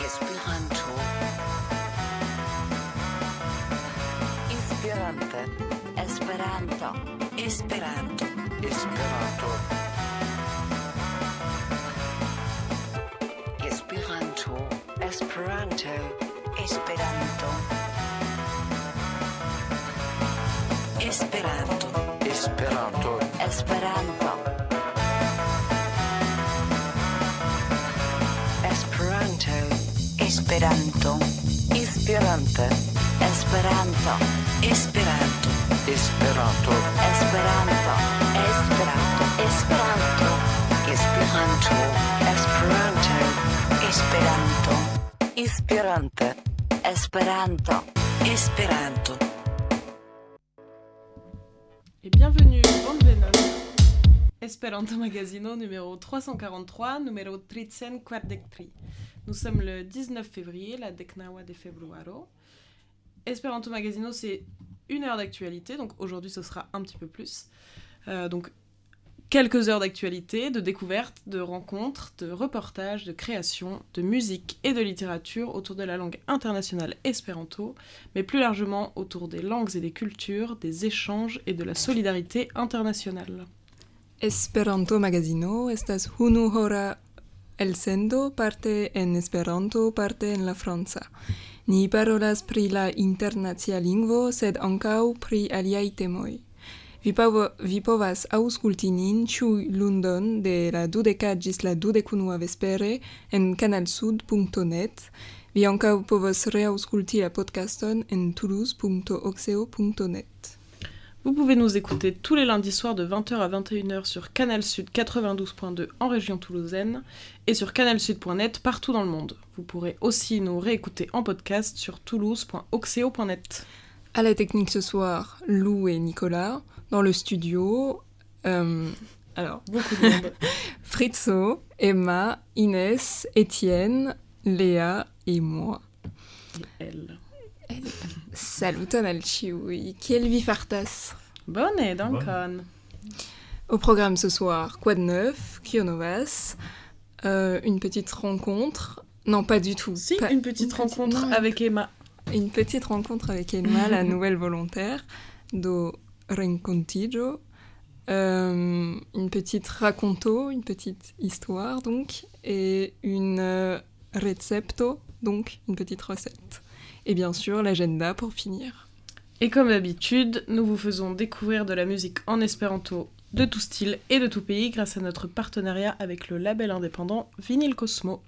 Esperanto. Esperanto. Esperanto. Esperanto. Esperanto. Esperanto. Esperanto. Esperanto. Esperanto. Esperanto. Esperanto. Esperanto. Esperante. Esperanto. Esperanto. Esperanto. Esperanto. Esperanto. Esperanto. Esperanto. Esperanto. Esperanto. Esperante. Esperanto. Esperanto. Et bienvenue Bonvenon Esperanto Magazino numéro 343, numéro 343. Nous sommes le 19 février, la Decnawa de Februaro. Esperanto Magazino, c'est une heure d'actualité, donc aujourd'hui ce sera un petit peu plus. Euh, donc quelques heures d'actualité, de découvertes, de rencontres, de reportages, de créations, de musique et de littérature autour de la langue internationale espéranto, mais plus largement autour des langues et des cultures, des échanges et de la solidarité internationale. Esperanto Magazino estas unu hora elsendo parte en Esperanto, parte en la franca. Ni parolas pri la internacia lingvo, sed ankaŭ pri aliaj temoj. Vi, pavo, vi povas aŭskulti nin ĉu lundon de la dudeka ĝis la dudekunua vespere en kanalsud.net. Vi ankaŭ povas reaŭskulti la podcaston en toulouse.oxeo.net. Vous pouvez nous écouter tous les lundis soirs de 20h à 21h sur Canal Sud 92.2 en région toulousaine et sur canalsud.net partout dans le monde. Vous pourrez aussi nous réécouter en podcast sur toulouse.oxeo.net. À la technique ce soir, Lou et Nicolas. Dans le studio, euh, alors, Beaucoup de monde. Fritzo, Emma, Inès, Étienne, Léa et moi. Et elle. Saluton al ciui, vi fartas Bonne, dankon. Au programme ce soir, quoi de neuf, Kionovas, euh, une petite rencontre? Non, pas du tout. Si, Pas- une petite rencontre avec Emma. Une petite rencontre avec Emma, la nouvelle volontaire, do Rencontijo. Euh, une petite raconto, une petite histoire donc, et une euh, recepto, donc une petite recette. Et bien sûr, l'agenda pour finir. Et comme d'habitude, nous vous faisons découvrir de la musique en espéranto de tout style et de tout pays grâce à notre partenariat avec le label indépendant Vinyl Cosmo.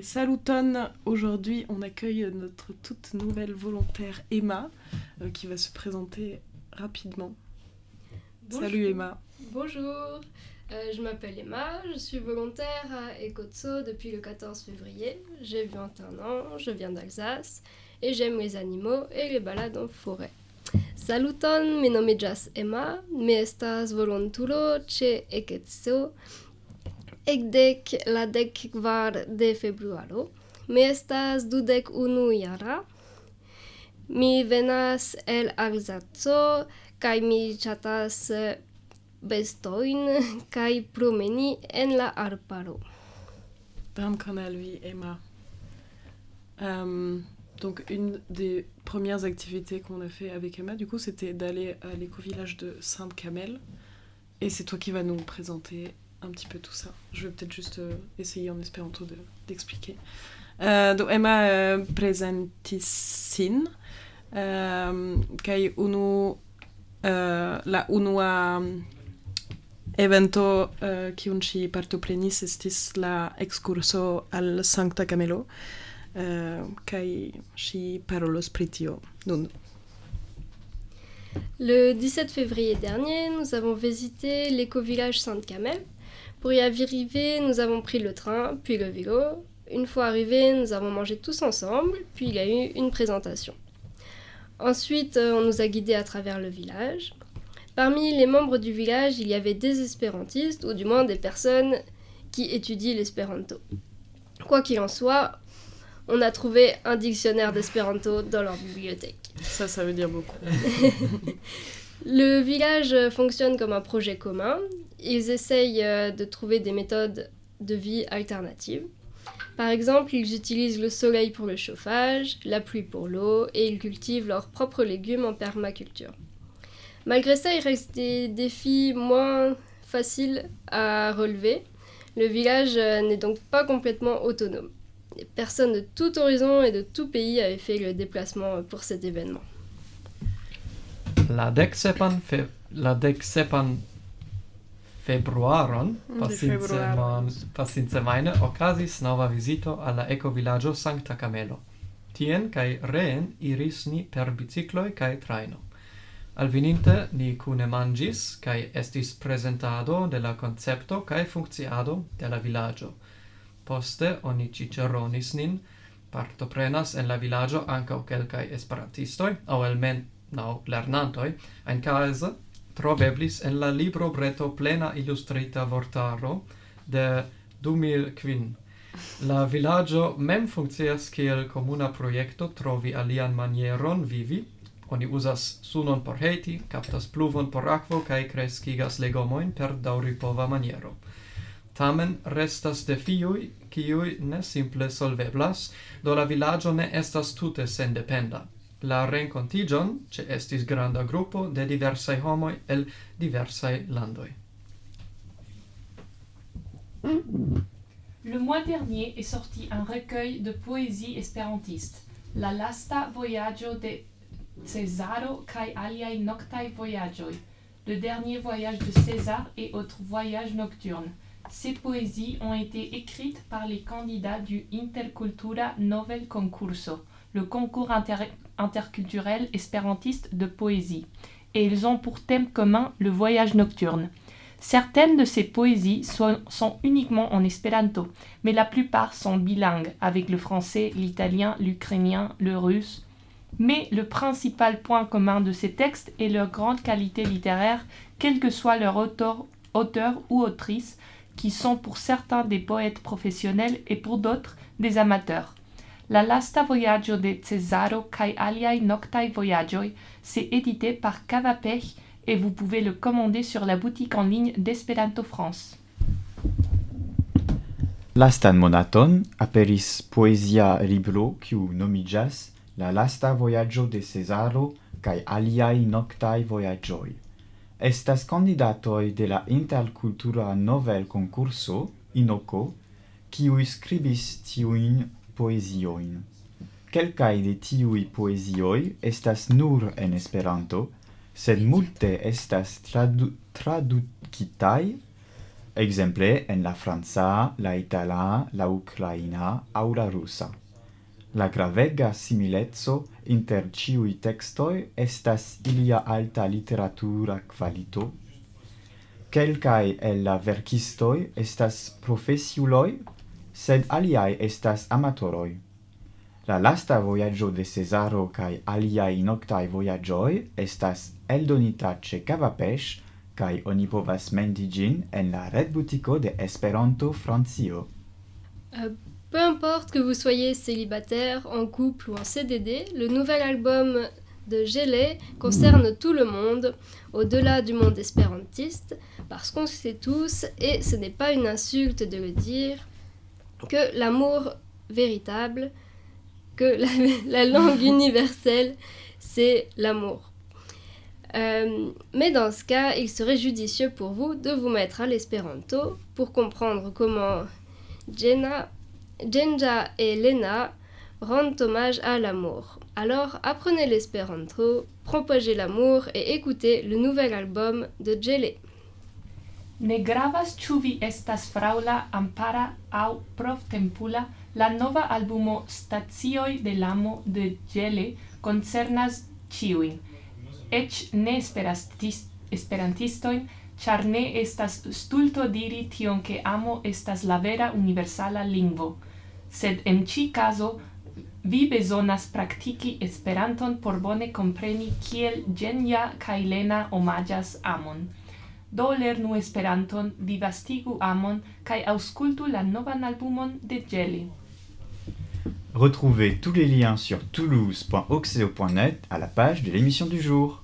Et saluton, aujourd'hui on accueille notre toute nouvelle volontaire Emma euh, qui va se présenter rapidement. Salut Emma. Bonjour, euh, je m'appelle Emma, je suis volontaire à Ekotso depuis le 14 février. J'ai 21 ans, je viens d'Alsace et j'aime les animaux et les balades en forêt. Saluton, mi nomiĝas Emma, mi estas volontulo ĉe Ekotso ekdek la dek kvar de februaro. Mi estas dudek unu jara. Mi venas el Alzaco kaj mi ŝatas eh, bestojn kaj promeni en la arbaro. Dankon al vi Emma. Euh, donc une des premières activités qu'on a fait avec Emma, du coup, c'était d'aller à l'éco-village de Sainte-Camelle. Et c'est toi qui vas nous présenter un petit peu tout ça. Je vais peut-être juste euh, essayer en espéranto de- d'expliquer. Euh, donc Emma euh, presentis sin euh, kaj unu la unua evento uh, kiun ŝi partoprenis estis la excurso al Sankta Camelo uh, kaj parolos pri nun. Le 17 février dernier, nous avons visité l'éco-village Sainte-Camelle. Pour y arriver, nous avons pris le train, puis le vélo. Une fois arrivés, nous avons mangé tous ensemble, puis il y a eu une présentation. Ensuite, euh, on nous a guidés à travers le village. Parmi les membres du village, il y avait des espérantistes, ou du moins des personnes qui étudient l'espéranto. Quoi qu'il en soit, on a trouvé un dictionnaire d'espéranto dans leur bibliothèque. Ça, ça veut dire beaucoup. Le village fonctionne comme un projet commun. Ils essayent euh, de trouver des méthodes de vie alternatives. Par exemple, ils utilisent le soleil pour le chauffage, la pluie pour l'eau et ils cultivent leurs propres légumes en permaculture. Malgré ça, il reste des défis moins faciles à relever. Le village euh, n'est donc pas complètement autonome. Des personnes de tout horizon et de tout pays avaient fait le déplacement pour cet événement. La dek sepan februaron, pasince, man, pasince maine, ocasis nova visito alla ecovillaggio Sancta Camelo. Tien cae reen iris ni per bicicloi cae traino. Alvininte ni cune mangis, cae estis presentado de la concepto cae funcciado de la villaggio. Poste oni ciceronis nin, partoprenas en la villaggio ancao quelcae esperantistoi, au elmen nau lernantoi, en case troveblis en la libro breto plena illustrita vortaro de 2005. La villaggio mem funkcias kiel comuna projekto trovi alian manieron vivi. Oni uzas sunon por hejti, captas pluvon por akvo kaj kreskigas legomoin per daŭripova maniero. Tamen restas defioj kiuj ne simple solveblas, do la villaggio ne estas tute sendependa. La rencontigion ce estis granda gruppo de diversai homoi el diversai landoi. Le mois dernier est sorti un recueil de poésie espérantiste, La lasta voyaggio de Cesaro kai aliai noctai voyagioi, le dernier voyage de César et autres voyages nocturnes. Ces poésies ont été écrites par les candidats du Intercultura Novel Concurso, le concours inter interculturel espérantiste de poésie, et ils ont pour thème commun le voyage nocturne. Certaines de ces poésies sont, uniquement en espéranto, mais la plupart sont bilingues avec le français, l'italien, l'ukrainien, le russe. Mais le principal point commun de ces textes est leur grande qualité littéraire, quel que soit leur auteur ou autrice, qui sont pour certains des poètes professionnels et pour d'autres des amateurs. La lasta voyaggio de Cesaro kai aliai noctai voyagioi, c'est édité par Cavapech et vous pouvez le commander sur la boutique en ligne d'Esperanto France. Lastan monaton aperis poesia libro kiu nomiĝas La lasta voyaggio de Cesaro kai aliai noctai voyagioi. Estas candidatoi de la intercultura novel concurso, Inoco, kiu scribis tiuin poezioin. Quelcae de tiui poezioi estas nur en Esperanto, sed multe estas tradu traducitai, exemple en la franca, la itala, la ucraina au la rusa. La gravega similezzo inter ciui textoi estas ilia alta literatura qualito. Quelcae el la verkistoi estas profesiuloi sed aliai estas amatoroi. La lasta voyaggio de Cesaro cae aliai noctai voyaggioi estas eldonita ce Cavapesh, cae oni povas mendigin en la red butico de Esperanto Francio. Euh, peu importe que vous soyez célibataire, en couple ou en CDD, le nouvel album de Gelé concerne tout le monde, au-delà du monde espérantiste, parce qu'on sait tous, et ce n'est pas une insulte de le dire, que l'amour véritable, que la, la langue universelle, c'est l'amour. Euh, mais dans ce cas, il serait judicieux pour vous de vous mettre à l'espéranto pour comprendre comment Jenna, Jenja et Lena rendent hommage à l'amour. Alors apprenez l'espéranto, propagez l'amour et écoutez le nouvel album de Jelly. Ne gravas ĉu vi estas fraŭla ampara aŭ provtempula, la nova albumo Stacioj de Lamo de Gele koncernas ĉiujn, eĉ ne esperantistojn, ĉar ne estas stulto diri tion ke amo estas la vera universala lingvo. Sed en ĉi kazo, vi bezonas praktiki Esperanton por bone kompreni kiel ĝenja kaj lena omaĝas amon. Do lernu Esperanton, vivastigu amon kaj aŭskultu la novan albumon de Jelly. Retrouvez tous les liens sur toulouse.oxeo.net à la page de l'émission du jour.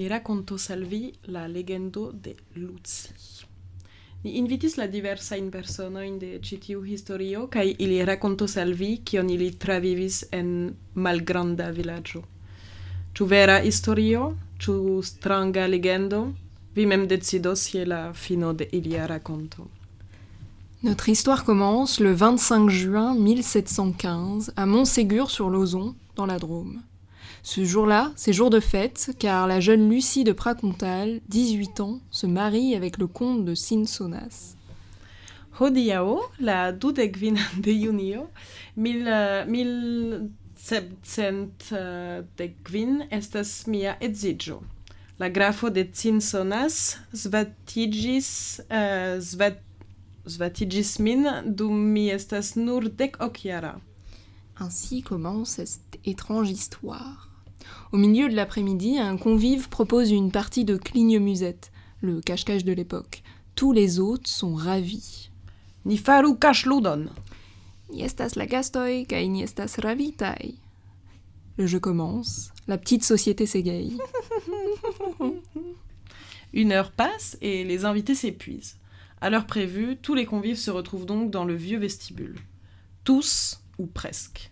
Ni racconto salvi la legendo de Luzi. Ni invitis la diversajn personojn de ĉi historio kaj ili rakonto salvi kion ili travivis en malgranda vilaĝo. Ĉu vera historio? Ĉu stranga legendo? Vi mem decidos je la fino de ilia rakonto. Notre histoire commence le 25 juin 1715 à Montségur sur l'Ozon, dans la Drôme. Ce jour-là, c'est jour de fête, car la jeune Lucie de Pracontal, 18 ans, se marie avec le comte de Cinsonas. Hodiaŭ, la dudekvin de junio, mil, uh, mil sepcent uh, dekvin estas mia edziĝo. La grafo de Cinsonas svatiĝis uh, svat, svatiĝis min dum mi estas nur dek okjara. Ainsi commence cette étrange histoire. Au milieu de l'après-midi, un convive propose une partie de cligne-musette, le cache-cache de l'époque. Tous les hôtes sont ravis. Ni faru kaŝludon. Ni estas la gastoj kaj ni estas ravitaj. Le jeu commence, la petite société s'égaye. Une heure passe et les invités s'épuisent. À l'heure prévue, tous les convives se retrouvent donc dans le vieux vestibule. Tous, ou presque.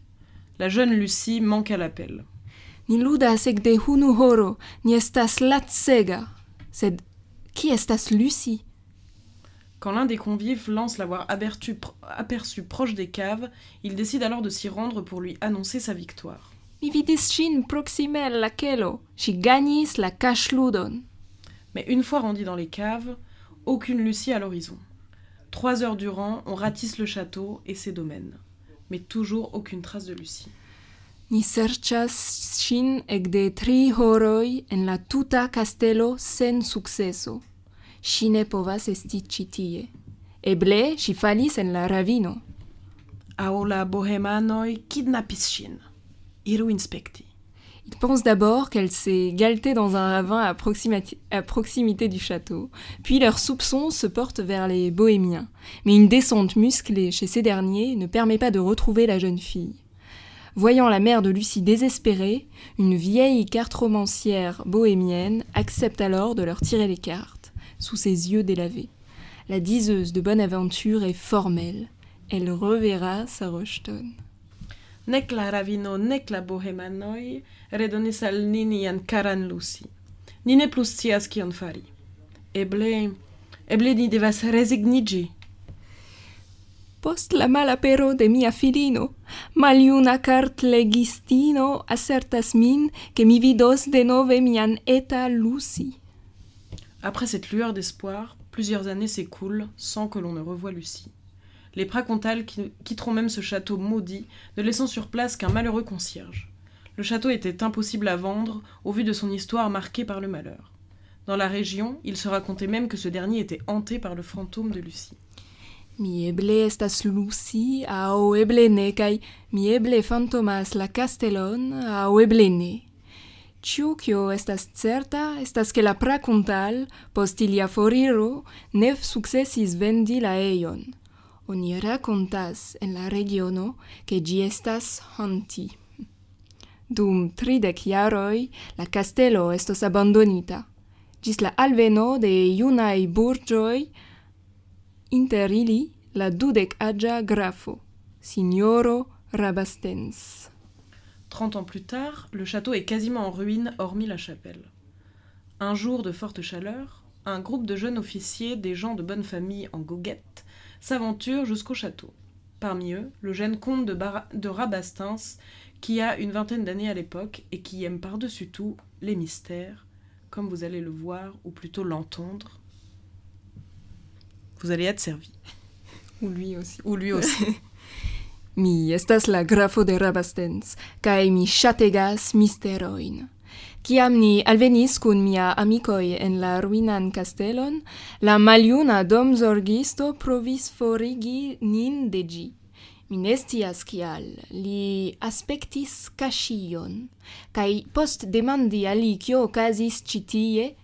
La jeune Lucie manque à l'appel. Ni ludas ekde unu horo, ni estas lacega. Sed qui estas Lucie Quand l'un des convives lance l'avoir aperçu, aperçu proche des caves, il décide alors de s'y rendre pour lui annoncer sa victoire. Mi vidis ŝin proksime al la kelo. Ŝi gagnis la. Mais une fois rendu dans les caves, aucune Lucie à l'horizon. Trois heures durant, on ratisse le château et ses domaines. Mais toujours aucune trace de Lucie. Ni serĉas ŝin ekde tri horoj en la tuta kastelo sen sukceso. Ŝi ne povas esti ĉi tie. Eble ŝi falis en la ravino. Aŭ la bohémanoj kidnapis ŝin. Iru inspekti. Il pense d'abord qu'elle s'est galtée dans un ravin à proximité du château, puis leurs soupçons se portent vers les bohémiens. Mais une descente musclée chez ces derniers ne permet pas de retrouver la jeune fille. Voyant la mère de Lucie désespérée, une vieille carte romancière bohémienne accepte alors de leur tirer les cartes, sous ses yeux délavés. La diseuse de bonne aventure est formelle. Elle reverra sa rejetonne. Nek la ravino, nek la bohémanoj redonis al ni nian karan Lucy. Ni ne plus scias kion fari. Eble, eble ni devas rezigniĝi. Post la malapero de mia filino, maljuna cartlegistino assertas min che mi vidos mian eta Lucy. Après cette lueur d'espoir, plusieurs années s'écoulent sans que l'on ne revoie Lucie. Les Pracontal qui- quitteront même ce château maudit, ne laissant sur place qu'un malheureux concierge. Le château était impossible à vendre au vu de son histoire marquée par le malheur. Dans la région, il se racontait même que ce dernier était hanté par le fantôme de Lucie. Mi eble estas Lucy, au eble ne, cae mi eble fantomas la castelon, au eble ne. Ciu cio estas certa, estas che la pracuntal, post ilia foriro, ne successis vendi la eion. Oni racontas en la regiono che gi estas honti. Dum tridec jaroi, la castelo estos abandonita. Gis la alveno de iunai burgioi, inter ili la dudec aĝa grafo, signoro Rabastens. Trente ans plus tard, le château est quasiment en ruine hormis la chapelle. Un jour de forte chaleur, un groupe de jeunes officiers, des gens de bonne famille en goguette, s'aventure jusqu'au château. Parmi eux, le jeune comte de Rabastens, qui a une vingtaine d'années à l'époque et qui aime par-dessus tout les mystères, comme vous allez le voir, ou plutôt l'entendre. vous allez être servi. Ou lui aussi. Ou lui aussi. mi estas la grafo de Rabastens, kai mi chategas misteroin. Ciam ni alvenis cun mia amicoi en la ruinan castellon, la maliuna domzorgisto provis forigi nin de gi. Mi cial, li aspectis cascion, cae post demandi a li cio casis citie,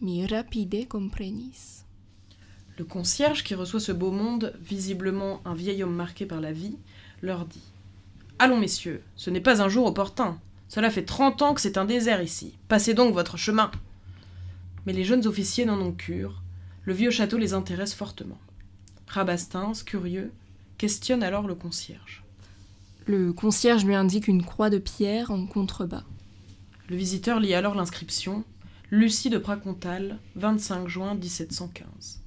mi rapide comprenis. Le concierge qui reçoit ce beau monde, visiblement un vieil homme marqué par la vie, leur dit Allons, messieurs, ce n'est pas un jour opportun. Cela fait trente ans que c'est un désert ici. Passez donc votre chemin. Mais les jeunes officiers n'en ont cure. Le vieux château les intéresse fortement. Rabastens, curieux, questionne alors le concierge. Le concierge lui indique une croix de pierre en contrebas. Le visiteur lit alors l'inscription Lucie de Pracontal, 25 juin 1715.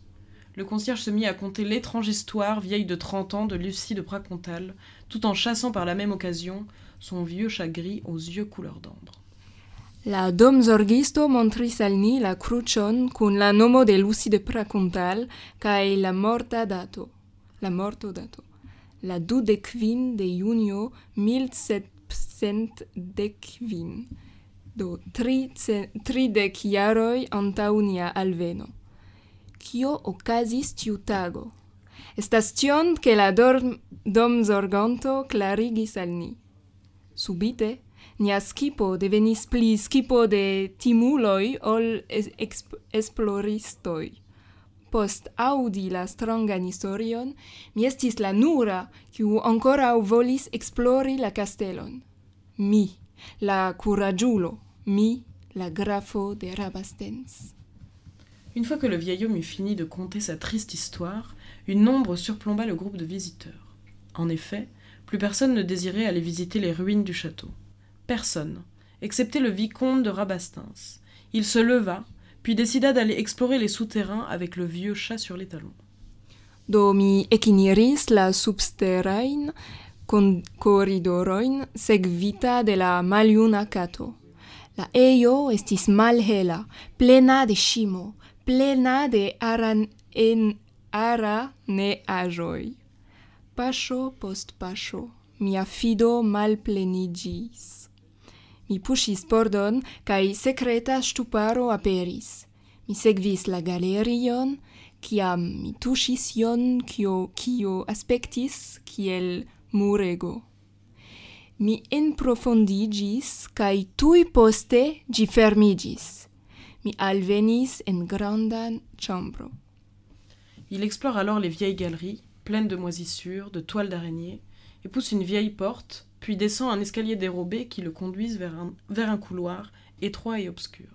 Le concierge se mit à conter l'étrange histoire vieille de 30 ans de Lucie de Pracontal, tout en chassant par la même occasion son vieux chat gris aux yeux couleur d'ambre. La domzorgisto montris al la crucion kun la nomo de Lucy de Pracontal kaj la morta dato. La morto dato. La dudekvin de junio 1710 do tridek jaroj antaŭ nia alveno. kio okazis tiu tago. Estas tion che la dorm domzorganto clarigis al ni. Subite, nia skipo devenis pli skipo de timuloi ol es esploristoi. Post audi la strongan historion, mi estis la nura, kiu ancorau volis explori la castelon. Mi, la curagiulo, mi, la grafo de Rabastens. Une fois que le vieil homme eut fini de conter sa triste histoire, une ombre surplomba le groupe de visiteurs. En effet, plus personne ne désirait aller visiter les ruines du château. Personne, excepté le vicomte de Rabastens. Il se leva, puis décida d'aller explorer les souterrains avec le vieux chat sur les talons. Do mi ekiniris la subterrain con corridorojn sekvita de la maljuna kato. La ejo estis malhela, plena de ŝimo, plena de aran en ara ne ajoi. Pasho post pasho, mia fido malplenigis. Mi puŝis pordon kaj sekreta ŝtuparo aperis. Mi sekvis la galerion, kiam mi tuŝis ion kio kio aspektis kiel murego. Mi enprofondigis kaj tuj poste ĝi fermiĝis. Mi alvenis en grandan. Il explore alors les vieilles galeries, pleines de moisissures, de toiles d'araignée, et pousse une vieille porte, puis descend un escalier dérobé qui le conduise vers un, vers un couloir étroit et obscur.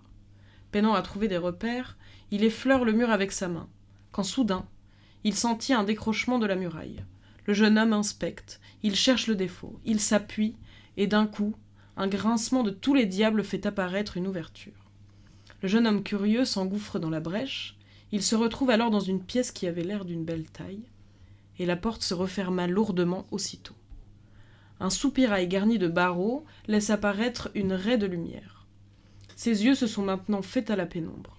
Peinant à trouver des repères, il effleure le mur avec sa main, quand soudain, il sentit un décrochement de la muraille. Le jeune homme inspecte, il cherche le défaut, il s'appuie, et d'un coup, un grincement de tous les diables fait apparaître une ouverture. Le jeune homme curieux s'engouffre dans la brèche, il se retrouve alors dans une pièce qui avait l'air d'une belle taille, et la porte se referma lourdement aussitôt. Un soupirail garni de barreaux laisse apparaître une raie de lumière. Ses yeux se sont maintenant faits à la pénombre.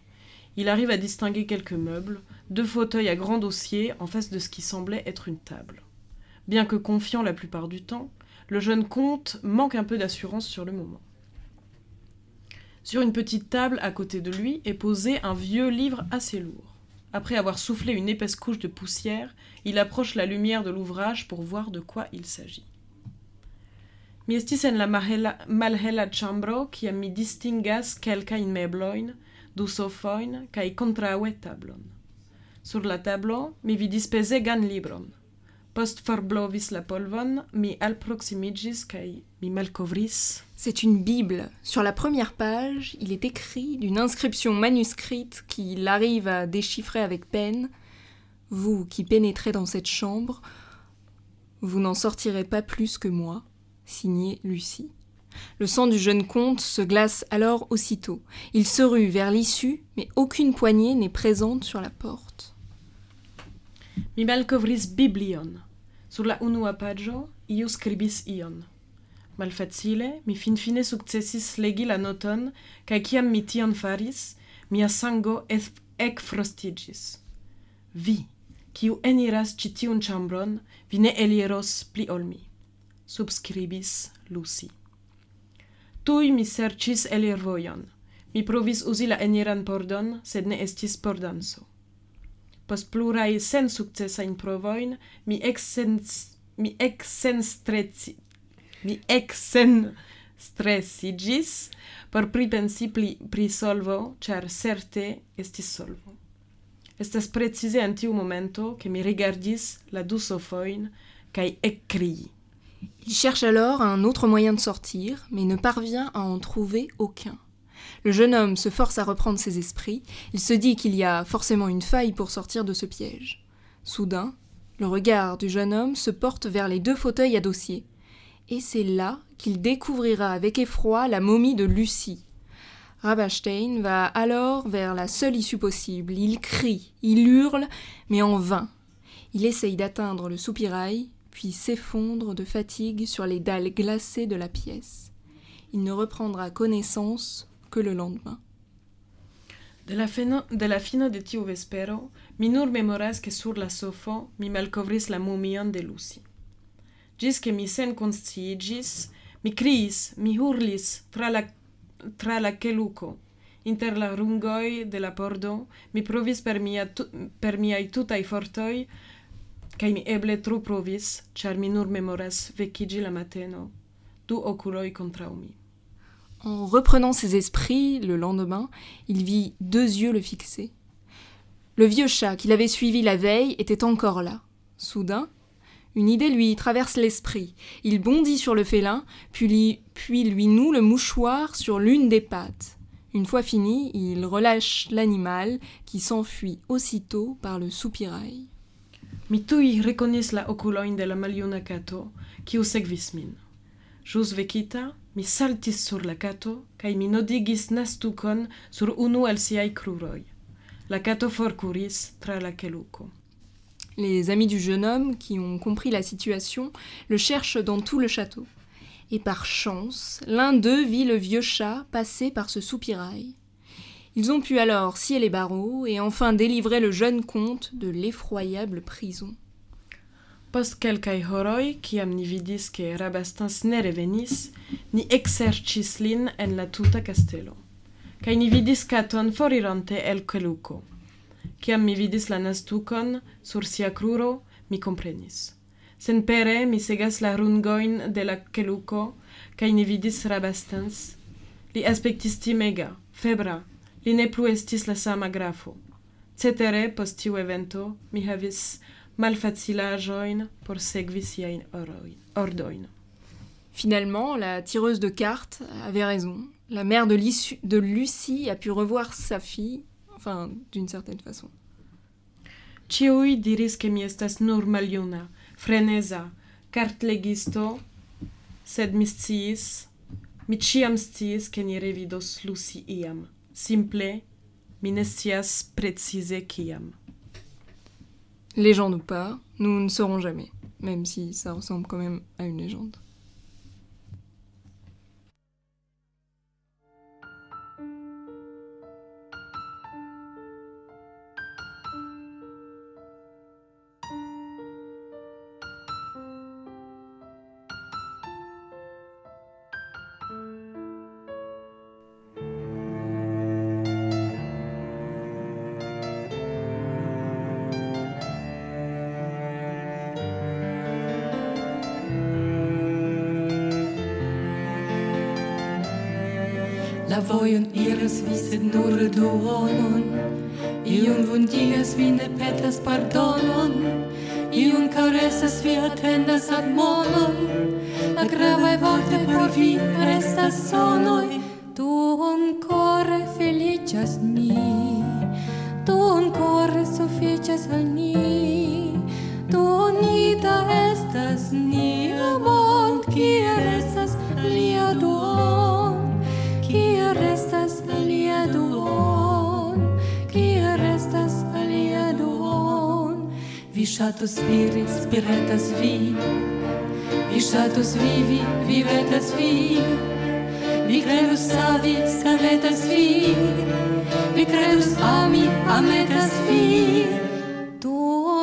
Il arrive à distinguer quelques meubles, deux fauteuils à grand dossier en face de ce qui semblait être une table. Bien que confiant la plupart du temps, le jeune comte manque un peu d'assurance sur le moment. Sur une petite table à côté de lui est posé un vieux livre assez lourd. Après avoir soufflé une épaisse couche de poussière, il approche la lumière de l'ouvrage pour voir de quoi il s'agit. Mi estis en la malhela, ĉambro kiam mi distingas kelkajn meblojn, du sofojn kaj kontraŭe tablon. Sur la tablo mi vidis pezegan libron. Post forblovis la polvon, mi alproximiĝis kaj mi malkovris C'est une Bible. Sur la première page, il est écrit d'une inscription manuscrite qu'il arrive à déchiffrer avec peine. Vous qui pénétrez dans cette chambre, vous n'en sortirez pas plus que moi. Signé Lucie. Le sang du jeune comte se glace alors aussitôt. Il se rue vers l'issue, mais aucune poignée n'est présente sur la porte. Mi Biblion. Sur la unua skribis ion. malfacile, mi finfine sukcesis legi la noton, kaj kiam mi tion faris, mia sango ekfrostiĝis. Vi, kiu eniras ĉi tiun ĉambron, vi ne eliros pli ol mi. Subskribis Lucy. Tuj mi serĉis elirvojon. Mi provis uzi la eniran pordon, sed ne estis pordanso. Post pluraj sensukcesajn provojn, mi eksens mi eksenstreci rigardis la. Il cherche alors un autre moyen de sortir, mais ne parvient à en trouver aucun. Le jeune homme se force à reprendre ses esprits. Il se dit qu'il y a forcément une faille pour sortir de ce piège. Soudain, le regard du jeune homme se porte vers les deux fauteuils à dossier. Et c'est là qu'il découvrira avec effroi la momie de Lucie. Rabastein va alors vers la seule issue possible. Il crie, il hurle, mais en vain. Il essaye d'atteindre le soupirail, puis s'effondre de fatigue sur les dalles glacées de la pièce. Il ne reprendra connaissance que le lendemain. De la, fino, de la fino de tiu vespero, mi nur sur la sofo mi malcovris la mumion de Lucy. Gis che mi sen consciigis, mi criis, mi hurlis tra la, tra la keluco. Inter la rungoi de la pordo, mi provis per, mia tu, per miai tutai fortoi, kai mi eble tro provis, char mi nur memoras vecigi la mateno, du oculoi contra mi. En reprenant ses esprits le lendemain, il vit deux yeux le fixer. Le vieux chat qu'il avait suivi la veille était encore là. Soudain, une idée lui traverse l'esprit. Il bondit sur le félin, puis puis lui noue le mouchoir sur l'une des pattes. Une fois fini, il relâche l'animal qui s'enfuit aussitôt par le soupirail. Mi tui rekonis la oculoin de la maljuna kato, kiu sekvis min. Jus vekita, mi saltis sur la kato, kaj mi nodigis nastukon sur unu el siaj kruroj. La kato forkuris tra la keluko. Les amis du jeune homme, qui ont compris la situation, le cherchent dans tout le château. Et par chance, l'un d'eux vit le vieux chat passer par ce soupirail. Ils ont pu alors scier les barreaux et enfin délivrer le jeune comte de l'effroyable prison. Post kelkaj horoj, kiam ni Rabastens ne revenis, ni ekserĉis lin en la tuta ni vidis katon forironte el keluko. Kiam mi vidis la nastukon sur sia kruro, mi komprenis. Senpere mi segas la rungojn de la keluko, kaj ni vidis Rabastens. Li aspektis timega, febra, li ne plu estis la sama grafo. Cetere, post tiu evento, mi havis malfacilaĵojn por sekvi siajn. Finalement, la tireuse de cartes avait raison. La mère de, de Lucie a pu revoir sa fille, enfin, d'une certaine façon. Ĉiuj diris ke mi estas nur maljuna, freneza, kartlegisto, sed mi sciis, mi sciis ke ni revidos Lucy iam. Simple, mi ne scias precize kiam. Légende ou pas, nous ne saurons jamais, même si ça ressemble quand même à une légende. La vojon iras vi sed nur duonon Iun vundigas vi ne petas pardonon Iun caresas vi atendas admonon La gravaj volte por vi restas sonoj Ишатус вири, спиретас ви, Ишатус vi. виветас ви, Викреус сави, скаветас Vi. Викреус ami, ametas vi. Tu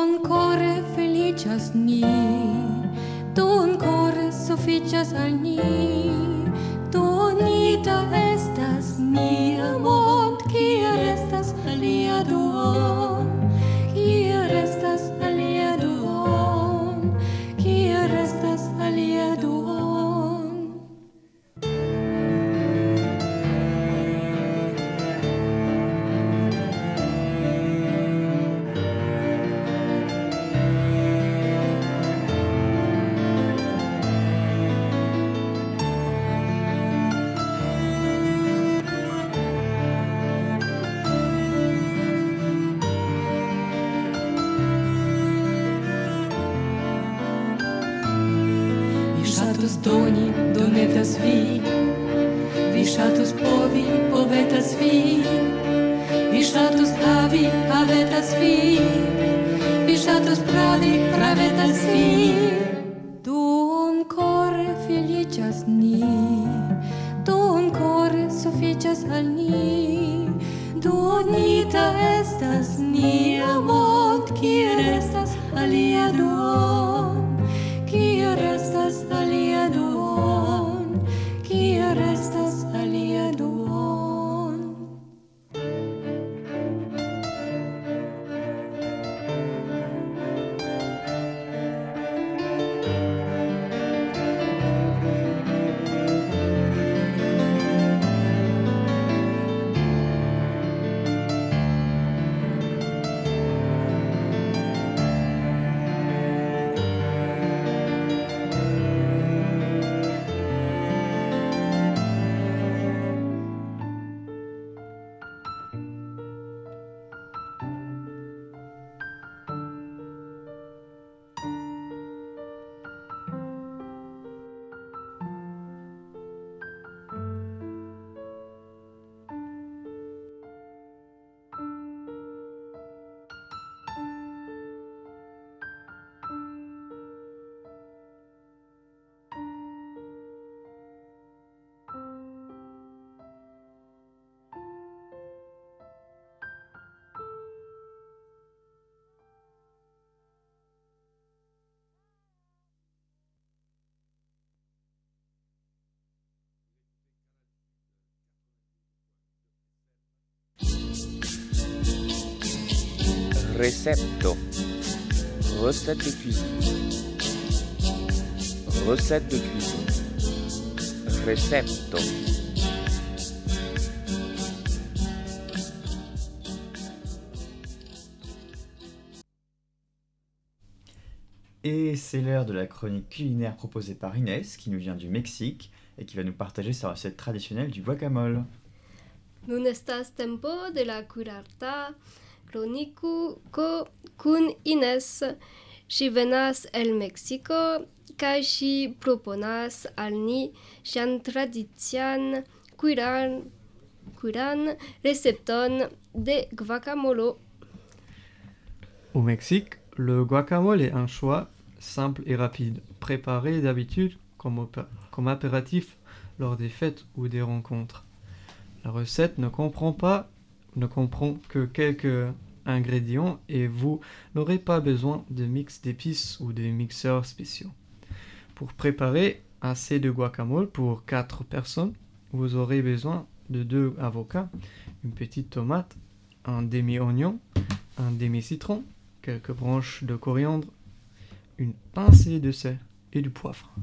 encore felicias ni, Tu encore sufficias al ni, Tu unita estas mia, Mont, kia restas alia duo, Recepto. Recette de cuisine. Recette de cuisine. Recepto. Et c'est l'heure de la chronique culinaire proposée par Inès, qui nous vient du Mexique et qui va nous partager sa recette traditionnelle du guacamole. Nun estas tempo de la curarta kroniku ko kun Ines. Ŝi venas el Meksiko kaj ŝi proponas al ni ŝian tradician kuiran kuiran recepton de guacamolo. Au Mexique, le guacamole est un choix simple et rapide, préparé d'habitude comme, comme apéritif lors des fêtes ou des rencontres. La recette ne comprend pas, ne comprend que quelques ingrédients et vous n'aurez pas besoin de mix d'épices ou de mixeurs spéciaux. Pour préparer assez de guacamole pour 4 personnes, vous aurez besoin de deux avocats, une petite tomate, un demi-oignon, un demi-citron, quelques branches de coriandre, une pincée de sel et du poivre.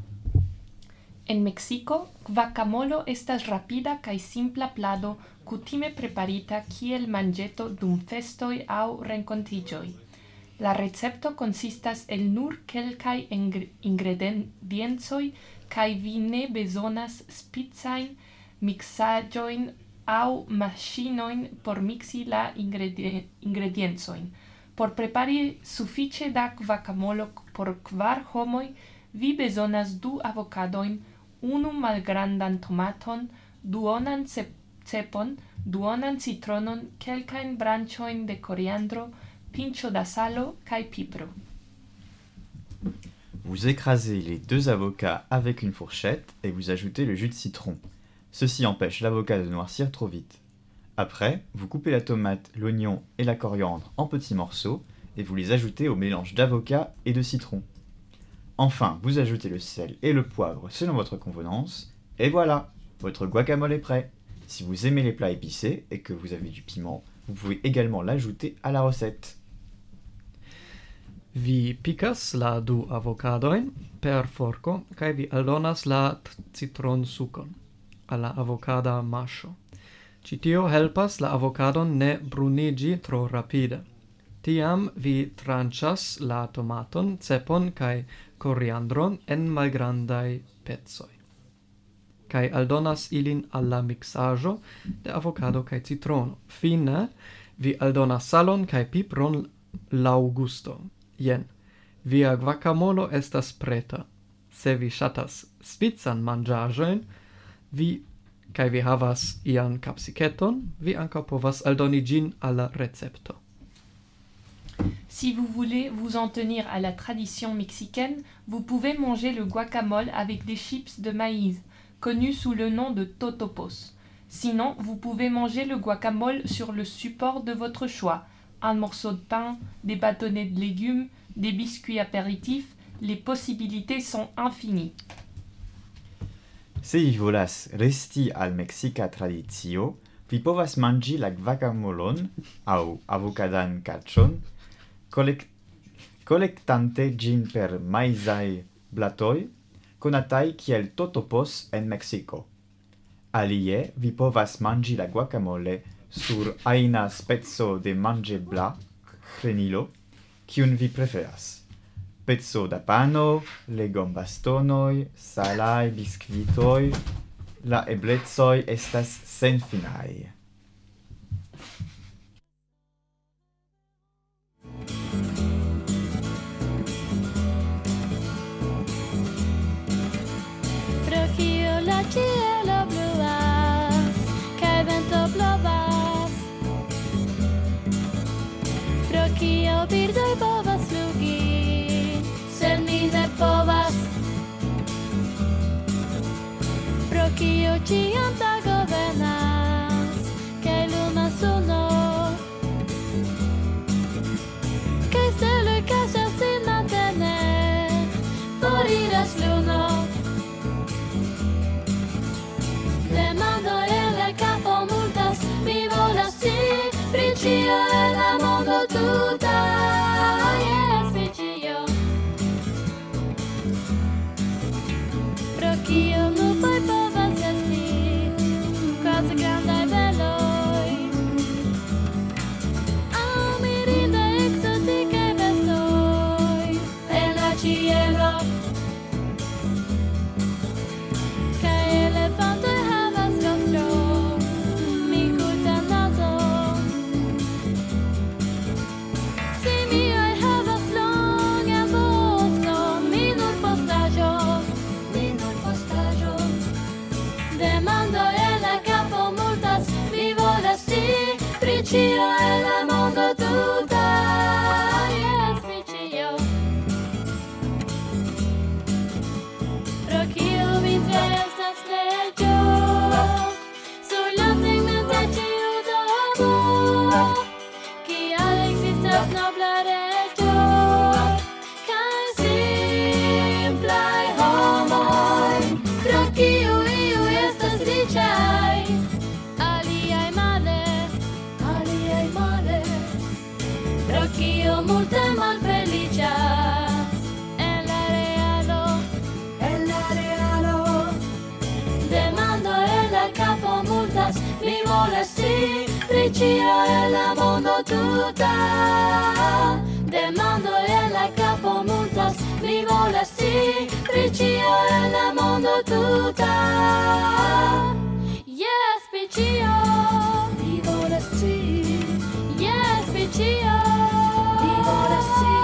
En Mexico, guacamolo estas rapida kaj simpla plado kutime preparita kiel manĝeto dum festoj aŭ renkontiĝoj. La recepto konsistas el nur kelkaj ingrediencoj kaj vi ne bezonas spicajn miksaĵojn aŭ maŝinojn por miksi la ingrediencojn. Por prepari sufiĉe da guacamolo por kvar homoj, vi bezonas du avocadoin malgrandan tomaton, duonan cep- cepon, duonan citronon, de. Vous écrasez les deux avocats avec une fourchette et vous ajoutez le jus de citron. Ceci empêche l'avocat de noircir trop vite. Après, vous coupez la tomate, l'oignon et la coriandre en petits morceaux et vous les ajoutez au mélange d'avocat et de citron. Enfin, vous ajoutez le sel et le poivre selon votre convenance et voilà, votre guacamole est prêt. Si vous aimez les plats épicés et que vous avez du piment, vous pouvez également l'ajouter à la recette. Vi picas la du avocadojn per forko kaj vi aldonas la citronsukon al la avokada maŝo. Ĉi tio helpas la avokadon ne bruniĝi tro rapide. Tiam vi tranĉas la tomaton, cepon kaj coriandron en malgrandai pezzoi. kai aldonas ilin alla mixajo de avocado kai citrono. Fine vi aldonas salon kai pipron laŭ gusto. Jen, via guacamolo estas preta. Se vi shatas spican manĝaĵojn, vi kaj vi havas ian kapsiketon, vi ankaŭ povas aldoni ĝin al la recepto. Si vous voulez vous en tenir à la tradition mexicaine, vous pouvez manger le guacamole avec des chips de maïs, connus sous le nom de totopos. Sinon, vous pouvez manger le guacamole sur le support de votre choix. Un morceau de pain, des bâtonnets de légumes, des biscuits apéritifs, les possibilités sont infinies. Se vi volas resti al mexica traditio, vi povas mangi la guacamolon au avocadan collect collectante gin per maizai blatoi, conatai kiel totopos en Mexico. Alie vi povas mangi la guacamole sur aina spezzo de mange bla, crenilo, kiun vi preferas. Pezzo da pano, legom bastonoi, salai biscuitoi, la eblezoi estas senfinai. cielo bluas kaj vento blovas pro kio birdoj povas flugi sed mi ne povas. Pro kio ĉiam tago venas saluta demando e la capo montas mi volas si pri ĉio la mondo tuta. Jes pri mi volas si jes pri ĉio mi volas si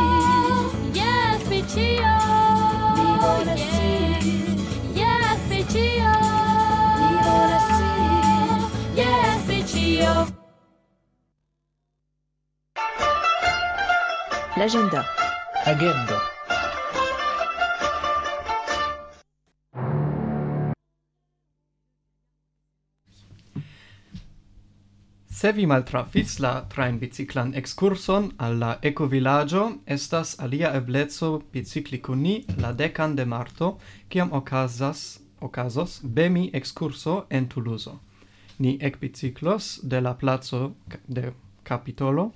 mi volas si mi volas si L'agenda. Agenda. Se vi maltrafis la train biciclan excurson alla ecovillaggio, estas alia eblezzo bicicli con ni la decan de marto, ciam ocasas, ocasos, bemi excurso en Tuluzo. Ni ec biciclos de la plazo de Capitolo,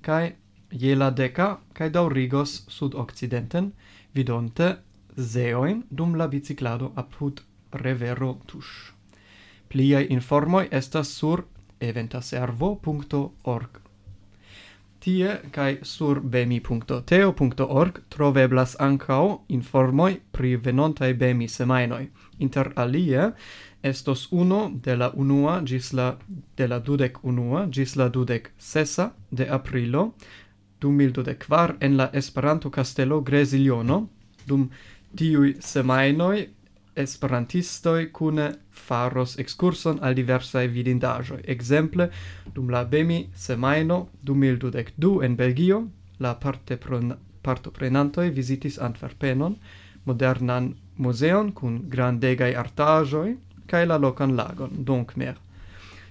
cae je la deca cae daurigos sud-occidenten, vidonte zeoin dum la biciclado apud revero tush. Pliai informoi estas sur eventaservo.org. Tie cae sur bemi.teo.org troveblas ancao informoi pri venontai bemi semainoi. Inter alie estos uno de la unua gis la de la dudec unua gis la dudec sesa de aprilo 2024 en la Esperanto Castello Greziljono, dum tiui semajnoj esperantistoj kune faros ekskurson al diversaj vidindaĵoj. Ekzemple, dum la Bemi semajno 2022 en Belgio, la parte partoprenantoj vizitis Antwerpenon, modernan muzeon kun grandegaj artaĵoj kaj la lokan lagon Donkmer.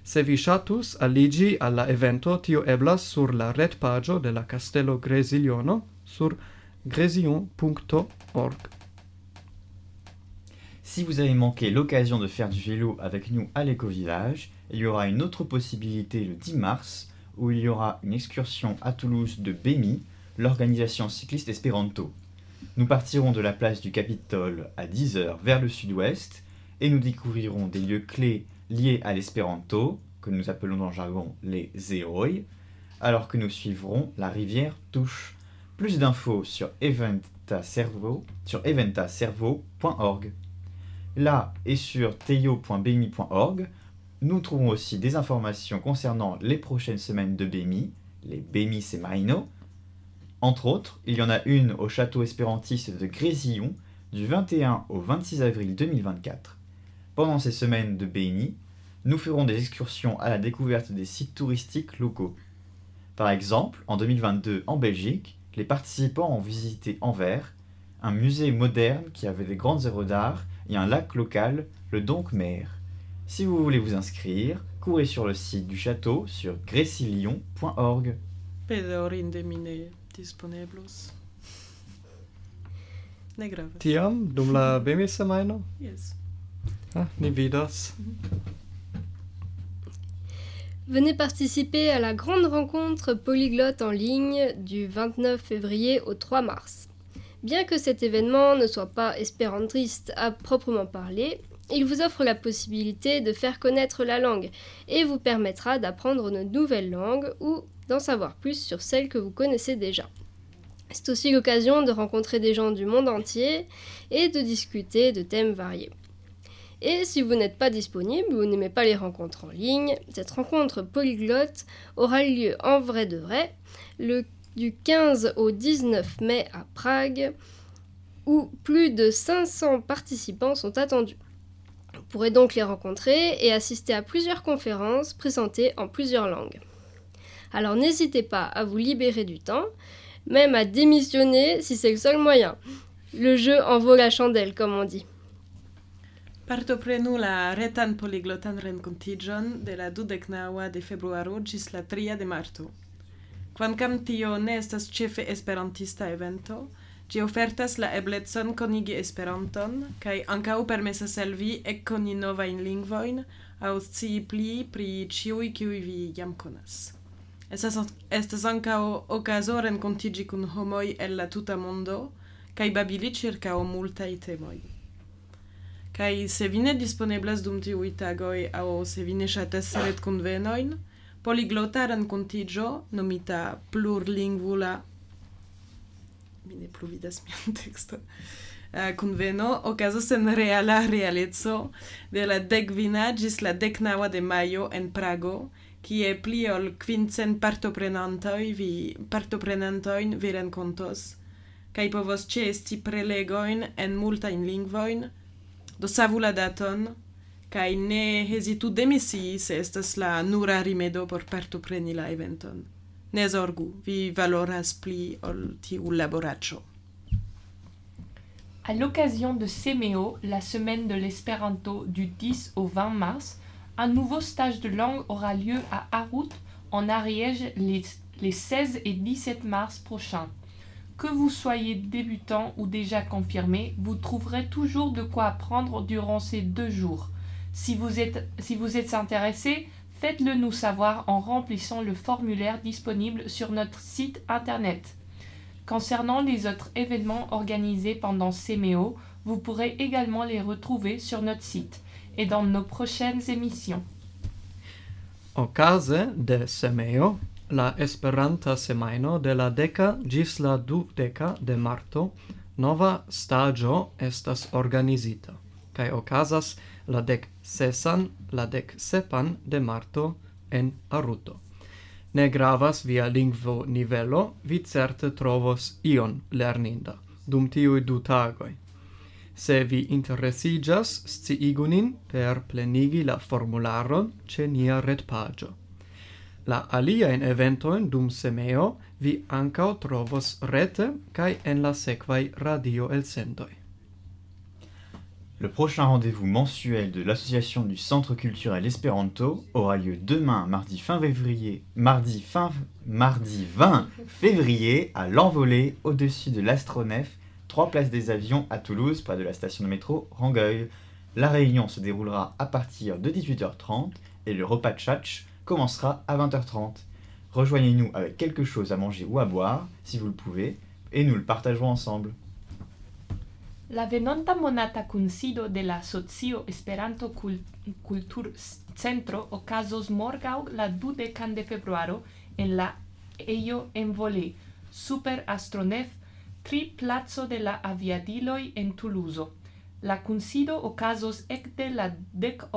Se vi aligi alla evento, tio eblas sur la red pagio de la Gresiliono, sur. Si vous avez manqué l'occasion de faire du vélo avec nous à l'éco-village, il y aura une autre possibilité le 10 mars, où il y aura une excursion à Toulouse de BEMI, l'organisation cycliste Espéranto. Nous partirons de la place du Capitole à 10h vers le sud-ouest, et nous découvrirons des lieux clés liés à l'espéranto, que nous appelons dans le jargon les Zeoi, alors que nous suivrons la rivière Touche. Plus d'infos sur Eventacervo, sur eventacervo.org. Là et sur teio.bmi.org, nous trouvons aussi des informations concernant les prochaines semaines de BMI, les BMI Semaino. Entre autres, il y en a une au château espérantiste de Grésillon du 21 au 26 avril 2024. Pendant ces semaines de BMI, nous ferons des excursions à la découverte des sites touristiques locaux. Par exemple, en 2022 en Belgique, les participants ont visité Anvers, un musée moderne qui avait des grandes œuvres d'art et un lac local, le Doncmer. Si vous voulez vous inscrire, courez sur le site du château sur gressilion.org. Pedorin de mine disponibles. Ne grave. Tiam, dum la BEMI semaino? Yes. Ah. Venez participer à la grande rencontre polyglotte en ligne du 29 février au 3 mars. Bien que cet événement ne soit pas espérantriste à proprement parler, il vous offre la possibilité de faire connaître la langue et vous permettra d'apprendre une nouvelle langue ou d'en savoir plus sur celle que vous connaissez déjà. C'est aussi l'occasion de rencontrer des gens du monde entier et de discuter de thèmes variés. Et si vous n'êtes pas disponible ou n'aimez pas les rencontres en ligne, cette rencontre polyglotte aura lieu en vrai de vrai du 15 au 19 mai à Prague, où plus de 500 participants sont attendus. Vous pourrez donc les rencontrer et assister à plusieurs conférences présentées en plusieurs langues. Alors n'hésitez pas à vous libérer du temps, même à démissionner si c'est le seul moyen. Le jeu en vaut la chandelle, comme on dit. Partoprenu la retan poliglotan rencontigion de la dudeknaŭa de februaro ĝis la tria de marto. Kvankam tio ne estas ĉefe esperantista evento, ĝi ofertas la eblecon konigi Esperanton kaj ankaŭ permesas al vi ekkoni novajn lingvojn aŭ scii pli pri ĉiuj kiuj vi jam konas. Estas, estas ankaŭ okazo renkontiĝi kun homoj el la tuta mondo kaj babili ĉirkaŭ multaj temoj. Kai se vi ne disponeblas dum tiuj tagoj aŭ se vi ne ŝatas retkonvenojn, poliglota renkontiĝo nomita plurlingvula mi ne plu vidas mian tekston. Eh, uh, conveno okazas en reala realeco de la dekvina ĝis la deknaŭa de majo en Prago, kie pli ol kvincent partoprenantoj vi partoprenantojn vi renkontos kaj povos ĉeesti prelegojn en multajn lingvojn, do daton, se nura rimedo eventon. Vi ol. À l'occasion de Semeo, la semaine de l'espéranto du 10 au 20 mars, un nouveau stage de langue aura lieu à Harrout, en Ariège, les, les 16 et 17 mars prochains. Que vous soyez débutant ou déjà confirmé, vous trouverez toujours de quoi apprendre durant ces deux jours. Si vous êtes, si vous êtes intéressé, faites-le nous savoir en remplissant le formulaire disponible sur notre site internet. Concernant les autres événements organisés pendant CMEO, vous pourrez également les retrouver sur notre site et dans nos prochaines émissions. Ocase de semeo, la Esperanta semajno de la deka ĝis la dudeka de marto nova stagio estas organizita kaj okazas la dek sesan, la dek sepan de marto en Aruto. Ne gravas via lingvo nivelo, vi certe trovos ion lerninda dum tiui du tagoj. Se vi interesigas, sciigunin per plenigi la formularon ce nia retpagio. La dum semeo vi ancao trovos rete cae en la sequai radio elsendoi. Le prochain rendez-vous mensuel de l'association du Centre culturel Espéranto aura lieu demain, mardi fin février, mardi 20 février à l'envolée au-dessus de l'astronef, 3 places des avions à Toulouse, près de la station de métro Rangueil. La réunion se déroulera à partir de 18h30 et le repas de tchatch commencera à 20h30. Rejoignez-nous manger ou à boire, si vous ensemble. La venonta monata kunsido de la socio Esperanto Kul Kultur Centro okazos morgaŭ la dudekan de februaro en la ejo en Volé, super Astronef, tri placo de la aviadiloj en Toulouse. La kunsido okazos ekde la dek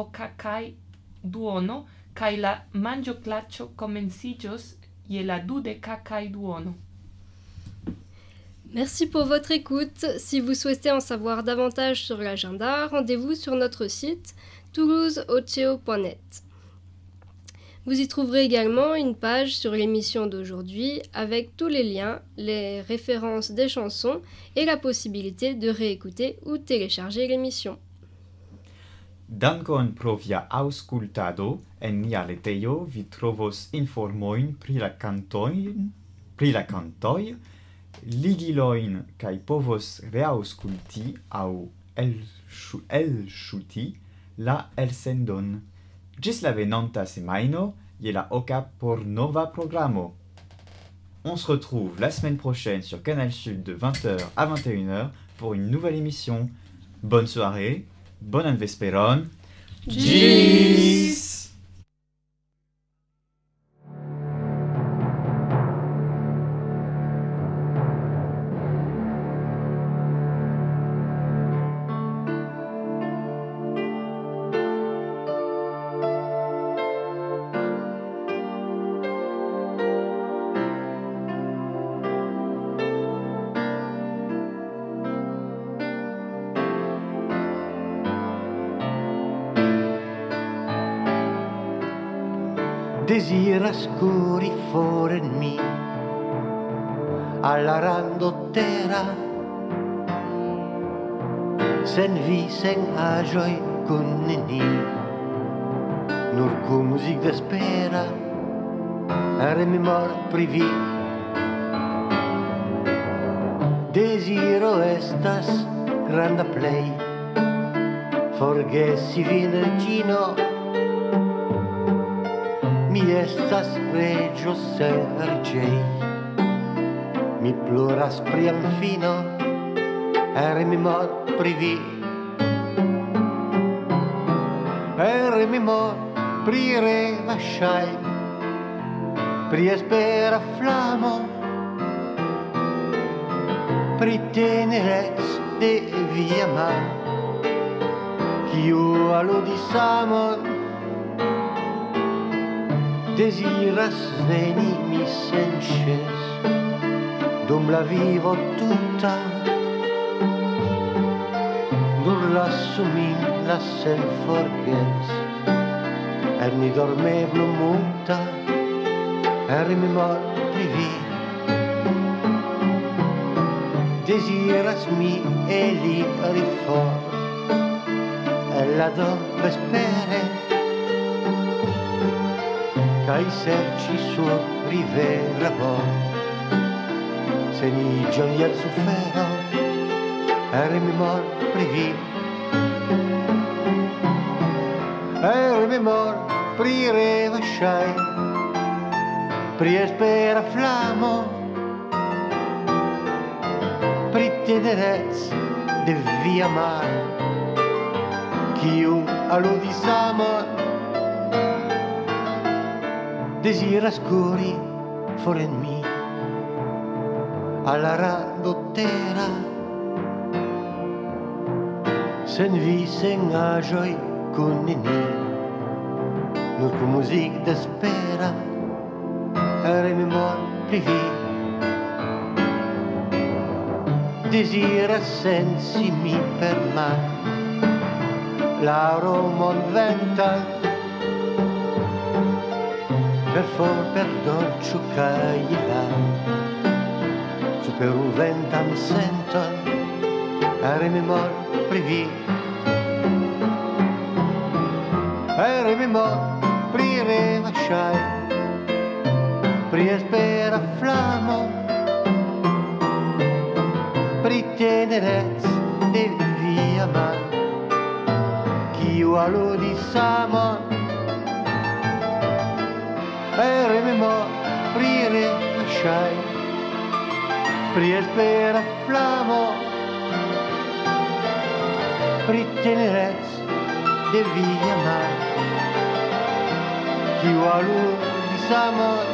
duono Merci pour votre écoute. Si vous souhaitez en savoir davantage sur l'agenda, rendez-vous sur notre site toulouseoceo.net. Vous y trouverez également une page sur l'émission d'aujourd'hui avec tous les liens, les références des chansons et la possibilité de réécouter ou télécharger l'émission. Dankon pro via auscultado. En nia letejo vi trovos informoin pri la cantoin, pri la cantoi, ligiloin kai povos reausculti au el shu el shuti la elsendon. Gis la venanta semaino ye la oca por nova programo. On se retrouve la semaine prochaine sur Canal Sud de 20h à 21h pour une nouvelle émission. Bonne soirée bonne anvesperon. Gis! Sen vi sen ajoi kun ni nur cu music d'espera are mi mor privi. Desiro estas granda play. Forgesi vinecino mi estas regio sergei mi ploras priam fino ere mi mor privi. Per memorire lasciai, pri espera flamo, pri tenerez de via ma, kiu aludis amon, desiras veni mi senĉes dum la vivo tutta lass und min, lassen forgets. Er mi dorme blommuta, er mi morprivi. Desiras mi e li rifor, e la dove spere, cai serci suo rivera vor, se ni gionier suffero, er mi morprivi. Privi er mi mor pri reva shai pri espera flamo pri tenerez de via mar Kiu aludis amor desiras curi foren mi alla randottera sen vi sen ajoi kun ni notre musique d'espera, remémore privée. Desira sensi mi per La l'aroma venta, per for per dolce cagliela, su per un ventam sento, remémore privée. Hey, remember aveva shy priespera flamo. Pri tenerez e via ma chiu alo di sama e rememo prire lasciai priespera flamo. Pri tenerez de via ma chi lo di sama